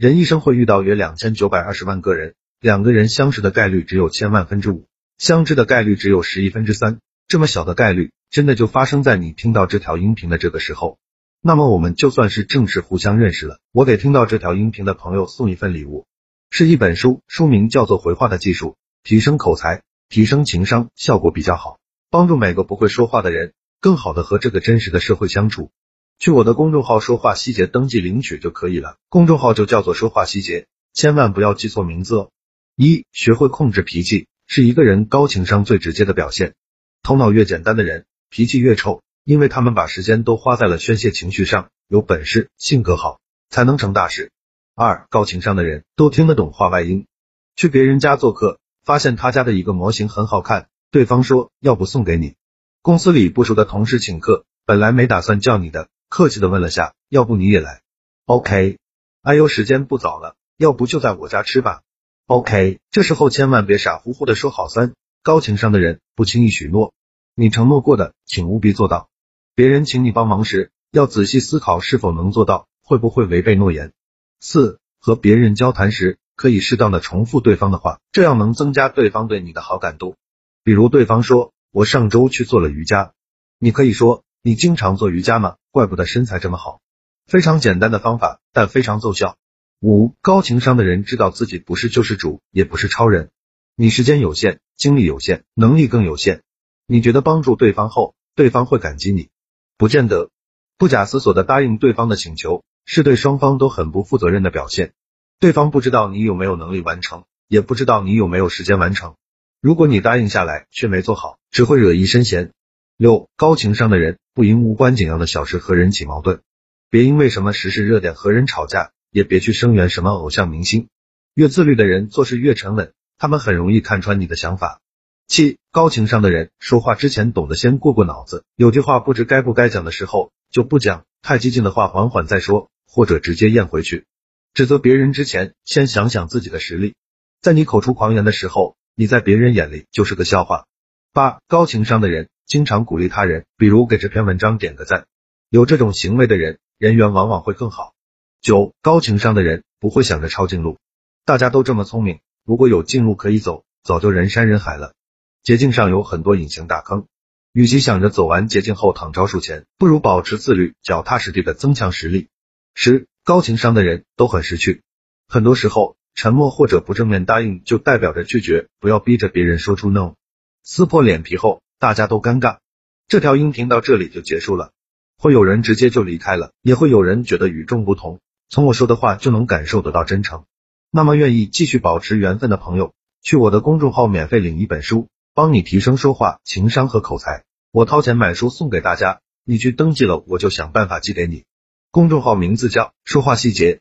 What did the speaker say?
人一生会遇到约两千九百二十万个人，两个人相识的概率只有千万分之五，相知的概率只有十亿分之三。这么小的概率，真的就发生在你听到这条音频的这个时候。那么我们就算是正式互相认识了。我给听到这条音频的朋友送一份礼物，是一本书，书名叫做《回话的技术》，提升口才，提升情商，效果比较好，帮助每个不会说话的人更好的和这个真实的社会相处。去我的公众号“说话细节”登记领取就可以了，公众号就叫做“说话细节”，千万不要记错名字哦。一、学会控制脾气，是一个人高情商最直接的表现。头脑越简单的人，脾气越臭，因为他们把时间都花在了宣泄情绪上。有本事，性格好，才能成大事。二、高情商的人都听得懂话外音。去别人家做客，发现他家的一个模型很好看，对方说要不送给你。公司里不熟的同事请客，本来没打算叫你的。客气的问了下，要不你也来？OK。哎呦，时间不早了，要不就在我家吃吧？OK。这时候千万别傻乎乎的说好三，高情商的人不轻易许诺，你承诺过的，请务必做到。别人请你帮忙时，要仔细思考是否能做到，会不会违背诺言。四，和别人交谈时，可以适当的重复对方的话，这样能增加对方对你的好感度。比如对方说，我上周去做了瑜伽，你可以说。你经常做瑜伽吗？怪不得身材这么好。非常简单的方法，但非常奏效。五高情商的人知道自己不是救世主，也不是超人。你时间有限，精力有限，能力更有限。你觉得帮助对方后，对方会感激你？不见得。不假思索的答应对方的请求，是对双方都很不负责任的表现。对方不知道你有没有能力完成，也不知道你有没有时间完成。如果你答应下来却没做好，只会惹一身闲。六高情商的人不因无关紧要的小事和人起矛盾，别因为什么时事热点和人吵架，也别去声援什么偶像明星。越自律的人做事越沉稳，他们很容易看穿你的想法。七高情商的人说话之前懂得先过过脑子，有句话不知该不该讲的时候就不讲，太激进的话缓缓再说，或者直接咽回去。指责别人之前先想想自己的实力，在你口出狂言的时候，你在别人眼里就是个笑话。八高情商的人。经常鼓励他人，比如给这篇文章点个赞。有这种行为的人，人缘往往会更好。九，高情商的人不会想着抄近路。大家都这么聪明，如果有近路可以走，早就人山人海了。捷径上有很多隐形大坑，与其想着走完捷径后躺着数钱，不如保持自律，脚踏实地的增强实力。十，高情商的人都很识趣。很多时候，沉默或者不正面答应，就代表着拒绝。不要逼着别人说出 no，撕破脸皮后。大家都尴尬，这条音频到这里就结束了。会有人直接就离开了，也会有人觉得与众不同。从我说的话就能感受得到真诚。那么愿意继续保持缘分的朋友，去我的公众号免费领一本书，帮你提升说话、情商和口才。我掏钱买书送给大家，你去登记了，我就想办法寄给你。公众号名字叫说话细节，